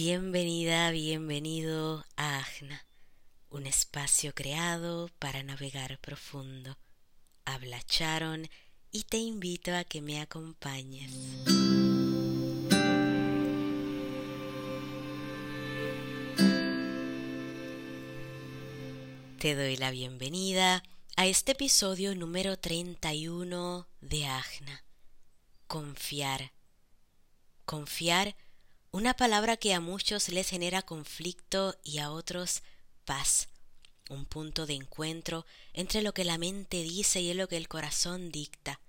Bienvenida, bienvenido a Agna, un espacio creado para navegar profundo. Habla Charon y te invito a que me acompañes. Te doy la bienvenida a este episodio número 31 de Agna. Confiar. Confiar una palabra que a muchos les genera conflicto y a otros paz, un punto de encuentro entre lo que la mente dice y lo que el corazón dicta,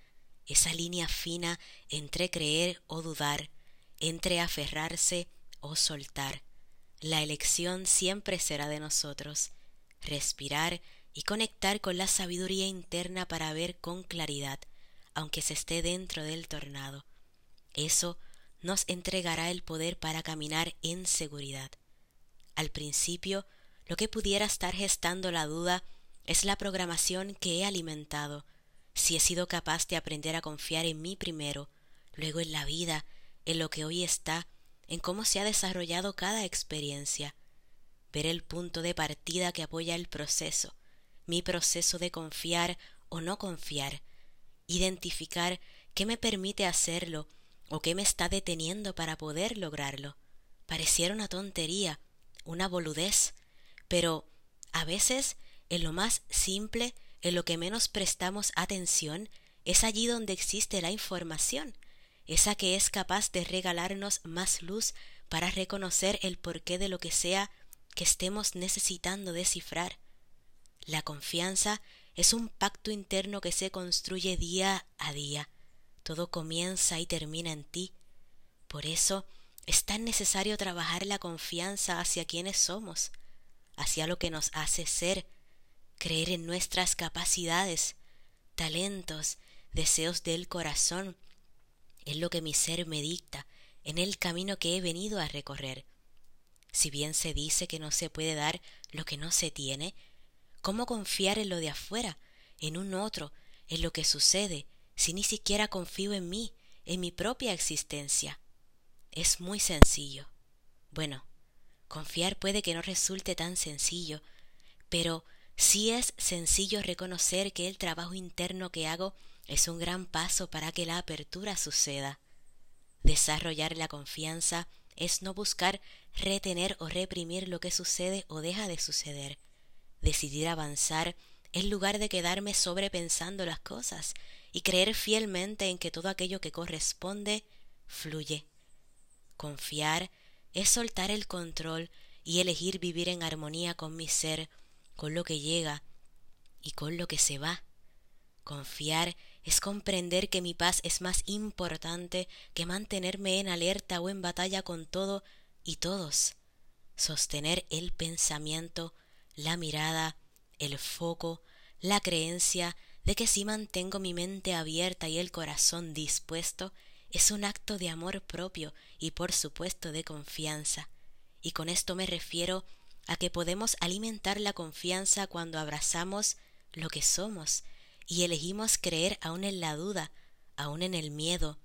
esa línea fina entre creer o dudar, entre aferrarse o soltar. La elección siempre será de nosotros, respirar y conectar con la sabiduría interna para ver con claridad, aunque se esté dentro del tornado. Eso nos entregará el poder para caminar en seguridad. Al principio, lo que pudiera estar gestando la duda es la programación que he alimentado, si he sido capaz de aprender a confiar en mí primero, luego en la vida, en lo que hoy está, en cómo se ha desarrollado cada experiencia, ver el punto de partida que apoya el proceso, mi proceso de confiar o no confiar, identificar qué me permite hacerlo ¿O qué me está deteniendo para poder lograrlo? Pareciera una tontería, una boludez, pero a veces en lo más simple, en lo que menos prestamos atención, es allí donde existe la información, esa que es capaz de regalarnos más luz para reconocer el porqué de lo que sea que estemos necesitando descifrar. La confianza es un pacto interno que se construye día a día, todo comienza y termina en ti. Por eso es tan necesario trabajar la confianza hacia quienes somos, hacia lo que nos hace ser, creer en nuestras capacidades, talentos, deseos del corazón, en lo que mi ser me dicta, en el camino que he venido a recorrer. Si bien se dice que no se puede dar lo que no se tiene, ¿cómo confiar en lo de afuera, en un otro, en lo que sucede, si ni siquiera confío en mí, en mi propia existencia? Es muy sencillo. Bueno, confiar puede que no resulte tan sencillo, pero sí es sencillo reconocer que el trabajo interno que hago es un gran paso para que la apertura suceda. Desarrollar la confianza es no buscar retener o reprimir lo que sucede o deja de suceder. Decidir avanzar en lugar de quedarme sobrepensando las cosas y creer fielmente en que todo aquello que corresponde fluye. Confiar es soltar el control y elegir vivir en armonía con mi ser, con lo que llega y con lo que se va. Confiar es comprender que mi paz es más importante que mantenerme en alerta o en batalla con todo y todos. Sostener el pensamiento, la mirada, el foco, la creencia de que si mantengo mi mente abierta y el corazón dispuesto, es un acto de amor propio y por supuesto de confianza. Y con esto me refiero a que podemos alimentar la confianza cuando abrazamos lo que somos y elegimos creer aún en la duda, aún en el miedo,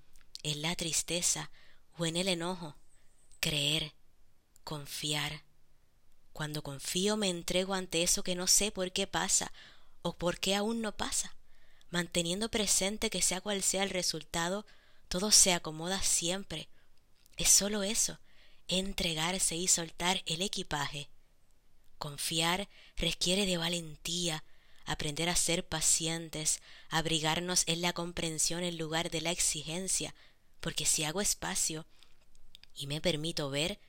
en la tristeza o en el enojo. Creer, confiar. Cuando confío me entrego ante eso que no sé por qué pasa o por qué aún no pasa. Manteniendo presente que sea cual sea el resultado, todo se acomoda siempre. Es solo eso, entregarse y soltar el equipaje. Confiar requiere de valentía, aprender a ser pacientes, abrigarnos en la comprensión en lugar de la exigencia, porque si hago espacio y me permito ver,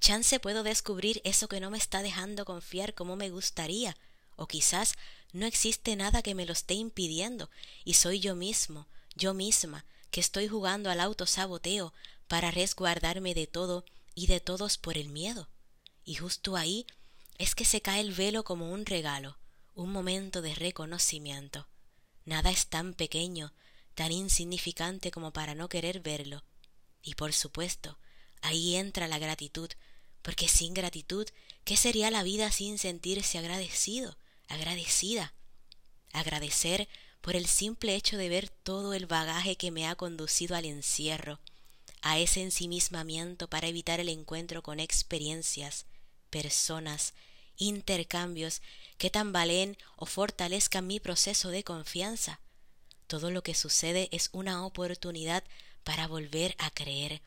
chance puedo descubrir eso que no me está dejando confiar como me gustaría, o quizás no existe nada que me lo esté impidiendo, y soy yo mismo, yo misma, que estoy jugando al autosaboteo para resguardarme de todo y de todos por el miedo. Y justo ahí es que se cae el velo como un regalo, un momento de reconocimiento. Nada es tan pequeño, tan insignificante como para no querer verlo. Y por supuesto, ahí entra la gratitud, porque sin gratitud, ¿qué sería la vida sin sentirse agradecido? Agradecida. Agradecer por el simple hecho de ver todo el bagaje que me ha conducido al encierro, a ese ensimismamiento para evitar el encuentro con experiencias, personas, intercambios que tambaleen o fortalezcan mi proceso de confianza. Todo lo que sucede es una oportunidad para volver a creer,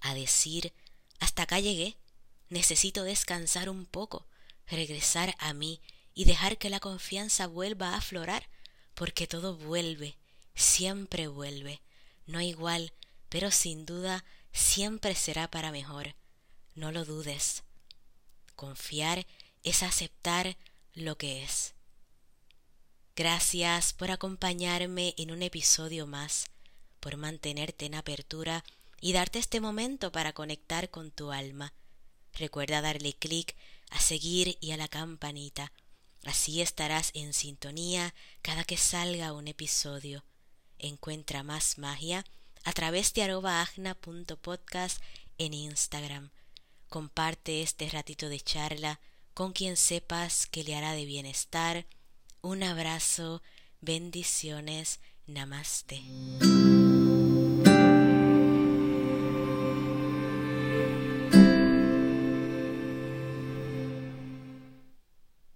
a decir, hasta acá llegué, necesito descansar un poco, regresar a mí y dejar que la confianza vuelva a aflorar, porque todo vuelve, siempre vuelve, no igual, pero sin duda siempre será para mejor. No lo dudes. Confiar es aceptar lo que es. Gracias por acompañarme en un episodio más, por mantenerte en apertura y darte este momento para conectar con tu alma. Recuerda darle clic a seguir y a la campanita. Así estarás en sintonía cada que salga un episodio. Encuentra más magia a través de arroba en Instagram. Comparte este ratito de charla con quien sepas que le hará de bienestar. Un abrazo, bendiciones, namaste.